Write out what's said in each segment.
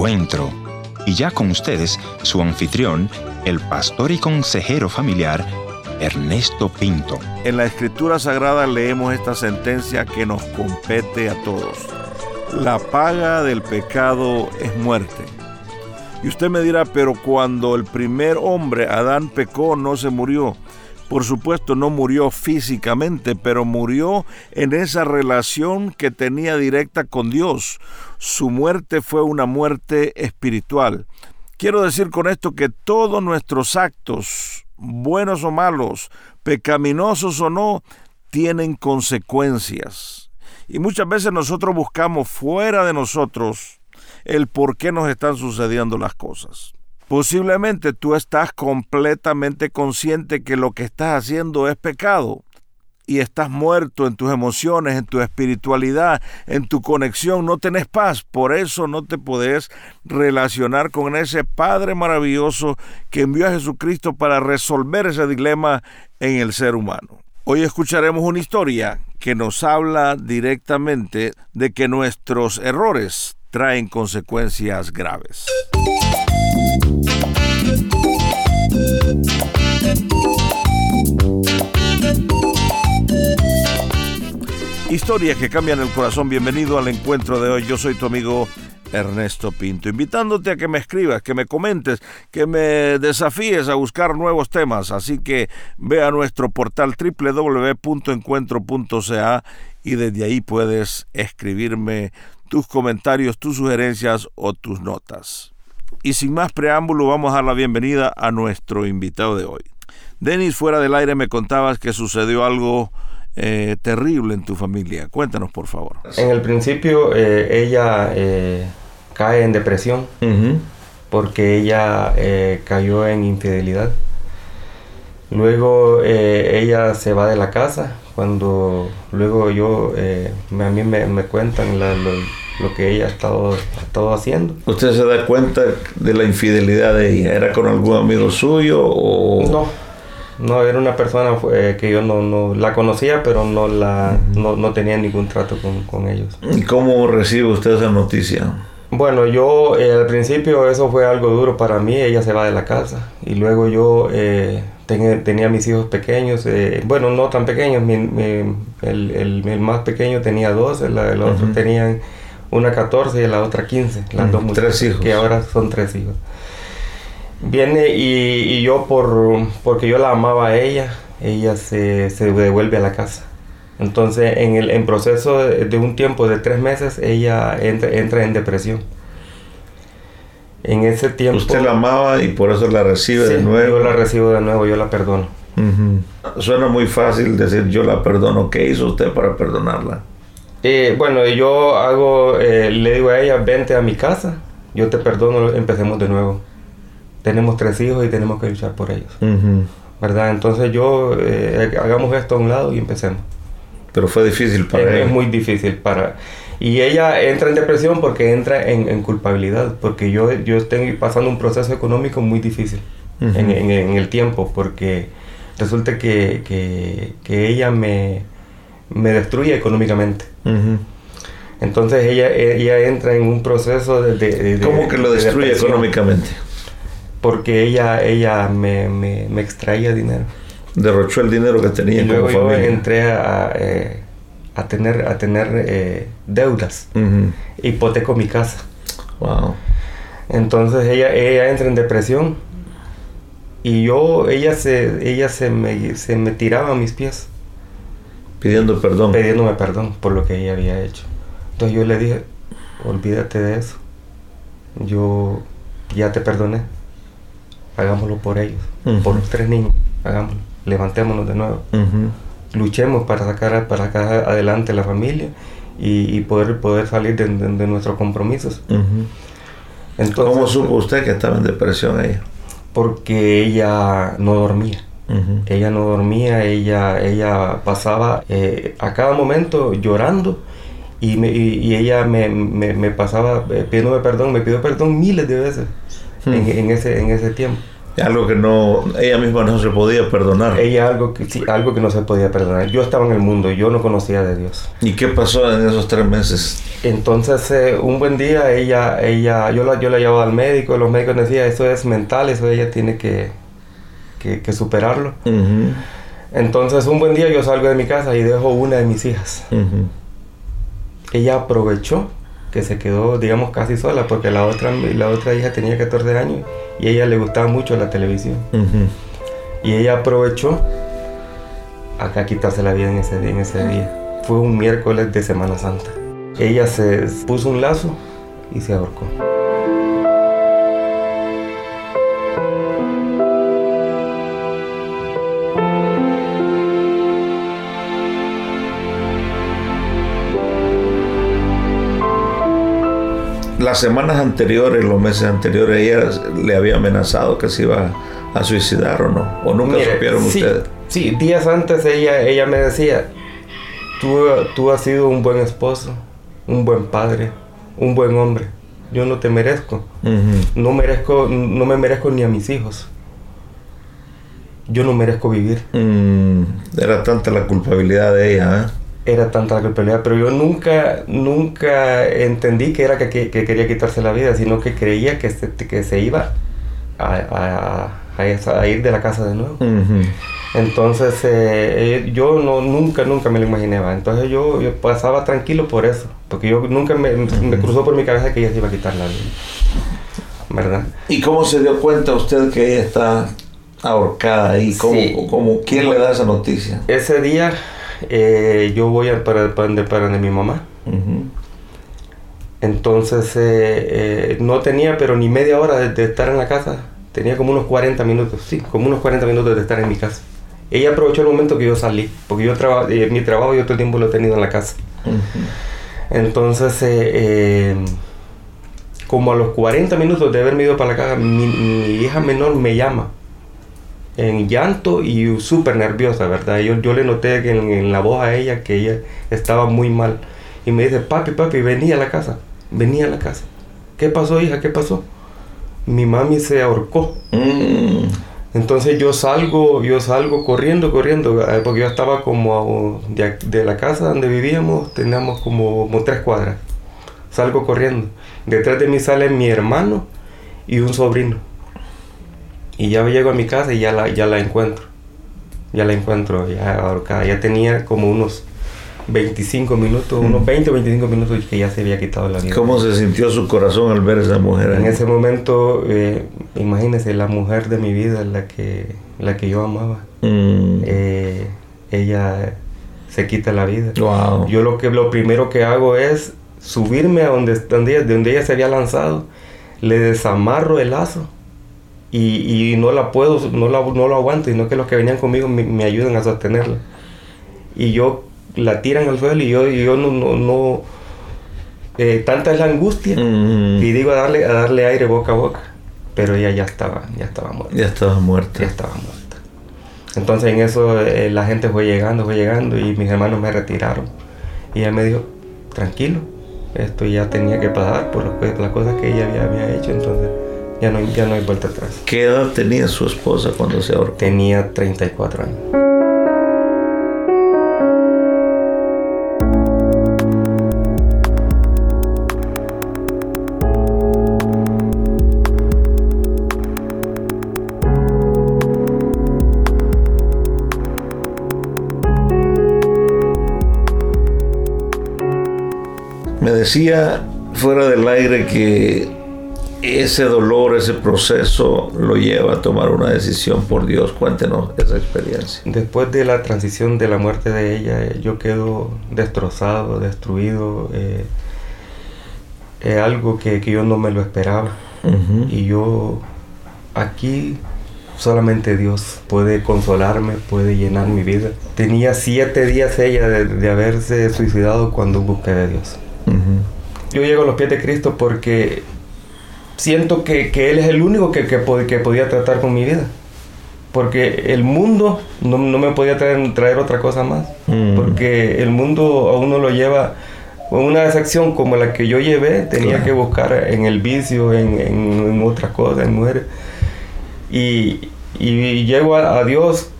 encuentro. Y ya con ustedes, su anfitrión, el pastor y consejero familiar, Ernesto Pinto. En la Escritura Sagrada leemos esta sentencia que nos compete a todos. La paga del pecado es muerte. Y usted me dirá, pero cuando el primer hombre, Adán, pecó, no se murió. Por supuesto, no murió físicamente, pero murió en esa relación que tenía directa con Dios. Su muerte fue una muerte espiritual. Quiero decir con esto que todos nuestros actos, buenos o malos, pecaminosos o no, tienen consecuencias. Y muchas veces nosotros buscamos fuera de nosotros el por qué nos están sucediendo las cosas. Posiblemente tú estás completamente consciente que lo que estás haciendo es pecado y estás muerto en tus emociones, en tu espiritualidad, en tu conexión, no tenés paz, por eso no te podés relacionar con ese Padre maravilloso que envió a Jesucristo para resolver ese dilema en el ser humano. Hoy escucharemos una historia que nos habla directamente de que nuestros errores traen consecuencias graves. Historias que cambian el corazón. Bienvenido al encuentro de hoy. Yo soy tu amigo Ernesto Pinto, invitándote a que me escribas, que me comentes, que me desafíes a buscar nuevos temas. Así que ve a nuestro portal www.encuentro.ca y desde ahí puedes escribirme tus comentarios, tus sugerencias o tus notas. Y sin más preámbulo, vamos a dar la bienvenida a nuestro invitado de hoy. Denis, fuera del aire me contabas que sucedió algo eh, terrible en tu familia. Cuéntanos, por favor. En el principio, eh, ella eh, cae en depresión porque ella cayó en infidelidad. Luego ella se va de la casa. Cuando luego yo, a mí me, cuentan lo, que ella ha estado, ha estado haciendo. ¿Usted se da cuenta de la infidelidad de ella? ¿Era con algún amigo suyo o...? No, no, era una persona eh, que yo no, la conocía, pero no, la, no, tenía ningún trato con, ellos. ¿Y cómo recibe usted esa noticia? Bueno, yo eh, al principio eso fue algo duro para mí, ella se va de la casa y luego yo eh, tenía mis hijos pequeños, bueno, no tan pequeños, el, más pequeño tenía 12, la, los otros tenían una 14 y la otra 15, las dos Tres hijos. Que ahora son tres hijos. Viene y, yo por porque yo la amaba a ella, ella se, se devuelve a la casa. Entonces, en el en proceso de, un tiempo de tres meses, ella entra, entra en depresión. En ese tiempo... Usted la amaba y por eso la recibe de nuevo. Yo la recibo de nuevo, yo la perdono. Suena muy fácil decir yo la perdono. ¿Qué hizo usted para perdonarla? Eh, bueno, yo hago, eh, le digo a ella, vente a mi casa, yo te perdono, empecemos de nuevo tenemos tres hijos y tenemos que luchar por ellos. ¿Verdad? Entonces yo, eh, hagamos esto a un lado y empecemos. Pero fue difícil para ella. Es muy difícil para... Y ella entra en depresión porque entra en, culpabilidad, porque yo, yo estoy pasando un proceso económico muy difícil en, el tiempo, porque resulta que, que, ella me, me, destruye económicamente. Entonces ella, ella entra en un proceso de... de ¿Cómo que lo destruye económicamente? Porque ella, ella me, me, me, extraía dinero. Derrochó el dinero que tenía. Y luego yo entré a, eh, a, tener, a tener eh, deudas. Hipoteco mi casa. Wow. Entonces ella, ella entra en depresión y yo, ella se, ella se me, se me tiraba a mis pies. Pidiendo perdón. Pidiéndome perdón por lo que ella había hecho. Entonces yo le dije, olvídate de eso. Yo ya te perdoné hagámoslo por ellos, por los tres niños, hagámoslo, levantémonos de nuevo, luchemos para sacar, para sacar adelante la familia y, poder, poder salir de, nuestros compromisos. Entonces, ¿Cómo supo usted que estaba en depresión ella? Porque ella no dormía. Ella no dormía, ella, ella pasaba eh, a cada momento llorando y, y, ella me, me, me pasaba eh, pidiéndome perdón, me pidió perdón miles de veces en, ese, en ese tiempo. Algo que no, ella misma no se podía perdonar. Ella algo que, sí, algo que no se podía perdonar. Yo estaba en el mundo, yo no conocía de Dios. ¿Y qué pasó en esos tres meses? Entonces, eh, un buen día, ella, ella, yo la, yo la llevaba al médico, los médicos decían, eso es mental, eso ella tiene que, que, que superarlo. Ujú, Entonces, un buen día yo salgo de mi casa y dejo una de mis hijas. ujú. Ella aprovechó que se quedó, digamos, casi sola, porque la otra, la otra hija tenía 14 años y a ella le gustaba mucho la televisión. Y ella aprovechó acá quitarse la vida en ese día. En ese día. Fue un miércoles de Semana Santa. Ella se puso un lazo y se ahorcó. Las semanas anteriores, los meses anteriores, ella le había amenazado que se iba a suicidar o no. O nunca Mire, supieron sí, ustedes. Sí, días antes ella, ella me decía, tú, tú has sido un buen esposo, un buen padre, un buen hombre. Yo no te merezco. No merezco, no me merezco ni a mis hijos. Yo no merezco vivir. Mm, era tanta la culpabilidad de ella, ¿eh? Era tanta la culpabilidad, pero yo nunca, nunca entendí que era que, que- que quería quitarse la vida, sino que creía que se, que se iba a, a- a ir de la casa de nuevo. Entonces, eh, eh, yo no, nunca, nunca me lo imaginaba. Entonces, yo, yo pasaba tranquilo por eso. Porque yo nunca me, me cruzó por mi cabeza que ella se iba a quitar la vida. ¿Verdad? ¿Y cómo se dio cuenta usted que ella está ahorcada ahí? ¿Cómo, Sí. cómo- quién le da esa noticia? Ese día, eh, yo voy a para, donde- para donde mi mamá. Entonces, eh, eh, no tenía, pero ni media hora de, de estar en la casa. Tenía como unos 40 minutos, sí, como unos 40 minutos de estar en mi casa. Ella aprovechó el momento que yo salí, porque yo traba- eh, mi trabajo yo todo el tiempo lo he tenido en la casa. Entonces, como a los 40 minutos de haberme ido para la casa, mi, mi hija menor me llama en llanto y súper nerviosa, ¿verdad? Yo, yo le noté que en, en la voz a ella que ella estaba muy mal. Y me dice, papi, papi, vení a la casa, vení a la casa. ¿Qué pasó, hija? ¿Qué pasó? Mi mami se ahorcó. Mm. Entonces yo salgo, yo salgo corriendo, corriendo, eh, porque yo estaba como de la casa donde vivíamos, teníamos como, como tres cuadras. Salgo corriendo. Detrás de mí sale mi hermano y un sobrino. Y ya llego a mi casa y ya la, ya la encuentro. Ya la encuentro, ya ahorcada. Ya tenía como unos 25 minutos, unos 20 o 25 minutos que ya se había quitado la vida. ¿Cómo se sintió su corazón al ver a esa mujer? En ese momento, eh, imagínese, la mujer de mi vida, la que, la que yo amaba, Mm. eh, ella se quita la vida. Wow. Yo lo que lo primero que hago es subirme a donde, donde, ella, de donde ella se había lanzado, le desamarro el lazo y, y no la puedo, no, la, no lo aguanto, sino que los que venían conmigo me, me ayudan a sostenerla. Y yo la tiran al suelo y yo, y yo no, no, no eh, tanta es la angustia Mm. y digo a darle, a darle aire boca a boca, pero ella ya estaba, ya estaba muerta, Ya estaba muerta. ya estaba muerta. Entonces en eso eh, la gente fue llegando, fue llegando y mis hermanos me retiraron. Y ella me dijo, tranquilo, esto ya tenía que pasar por las cosas que ella había, había hecho, entonces ya no, hay- ya no hay vuelta atrás. ¿Qué edad tenía su esposa cuando se ahorcó? Tenía 34 años. Me decía fuera del aire que ese dolor, ese proceso lo lleva a tomar una decisión por Dios. Cuéntenos esa experiencia. Después de la transición de la muerte de ella, eh, yo quedo destrozado, destruido. eh, es algo que, que yo no me lo esperaba. Y yo aquí solamente Dios puede consolarme, puede llenar mi vida. Tenía siete días ella de, de haberse suicidado cuando busqué de Dios. Yo llego a los pies de Cristo porque siento que, que Él es el único que, que, pod- que podía tratar con mi vida. Porque el mundo no, no me podía traer, traer otra cosa más. Mm. Porque el mundo a uno lo lleva una decepción como la que yo llevé, tenía Claro. que buscar en el vicio, en, en, en otras cosas, en mujeres. Y, y llego a, Dios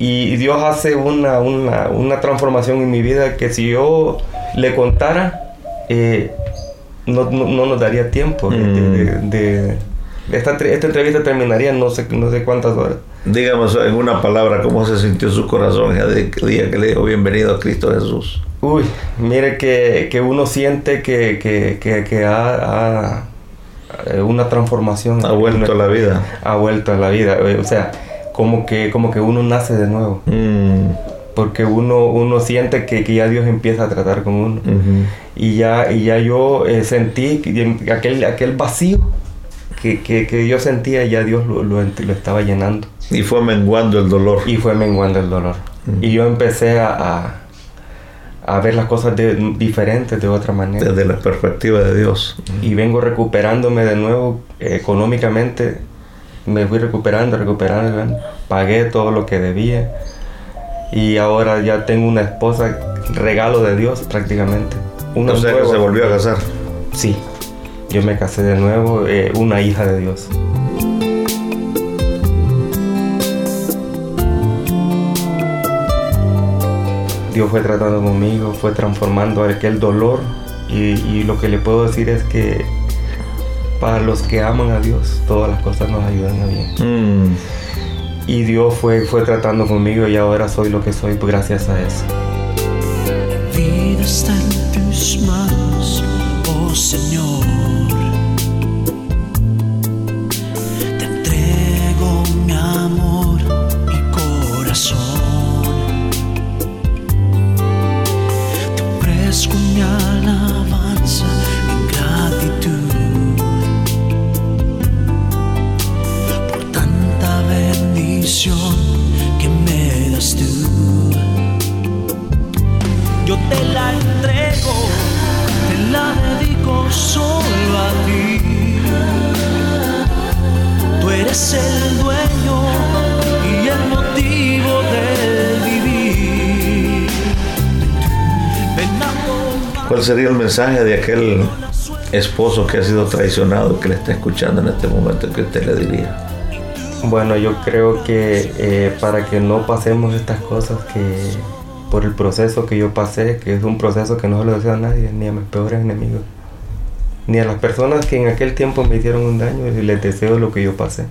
y Dios hace una, una, una, transformación en mi vida que si yo le contara, eh, no, no, nos daría tiempo de, de, mm. esta, esta, entrevista terminaría no sé, no sé cuántas horas. Dígame en una palabra cómo se sintió su corazón el día que le dijo bienvenido a Cristo Jesús. Uy, mire que, que uno siente que, que, que, que ha, ha, una transformación. Ha vuelto a la vida. Ha vuelto a la vida. O sea, como que, como que uno nace de nuevo. Mm. Porque uno, uno siente que, que, ya Dios empieza a tratar con uno. y, ya, y ya yo eh, sentí aquel, aquel vacío que, que, que, yo sentía, ya Dios lo, lo, lo, estaba llenando. Y fue menguando el dolor. Y fue menguando el dolor. Y yo empecé a a ver las cosas de, diferentes de otra manera. Desde la perspectiva de Dios. Y vengo recuperándome de nuevo económicamente. Me fui recuperando, recuperando. Pagué todo lo que debía. Y ahora ya tengo una esposa, regalo de Dios prácticamente. Una sea se volvió a casar. Sí, yo me casé de nuevo, eh, una hija de Dios. Dios fue tratando conmigo, fue transformando aquel dolor y, lo que le puedo decir es que para los que aman a Dios, todas las cosas nos ayudan a bien. Mm. Y Dios fue, fue tratando conmigo y ahora soy lo que soy gracias a eso. ¿Cuál sería el mensaje de aquel esposo que ha sido traicionado que le está escuchando en este momento que usted le diría? Bueno, yo creo que eh, para que no pasemos estas cosas que por el proceso que yo pasé, que es un proceso que no se lo deseo a nadie, ni a mis peores enemigos, ni a las personas que en aquel tiempo me hicieron un daño y les deseo lo que yo pasé.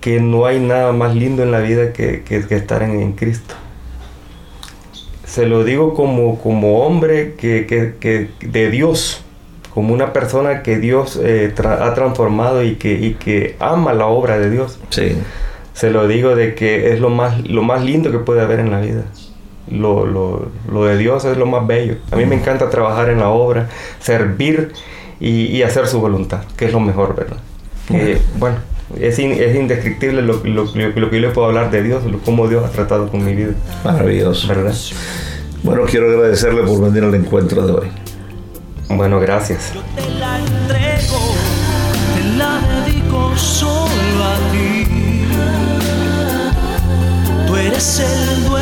Que no hay nada más lindo en la vida que, estar en Cristo se lo digo como, como hombre que, que, de Dios, como una persona que Dios eh, ha transformado y que, y que ama la obra de Dios. Sí. Se lo digo de que es lo más, lo más lindo que puede haber en la vida. Lo, lo, lo de Dios es lo más bello. A mí me encanta trabajar en la obra, servir y, y hacer su voluntad, que es lo mejor, ¿verdad? bueno, es, es indescriptible lo, lo, lo, que yo le puedo hablar de Dios, cómo Dios ha tratado con mi vida. Maravilloso. ¿Verdad? Bueno, quiero agradecerle por venir al encuentro de hoy. Bueno, gracias. Yo te la entrego, te la dedico solo a ti. Tú eres el dueño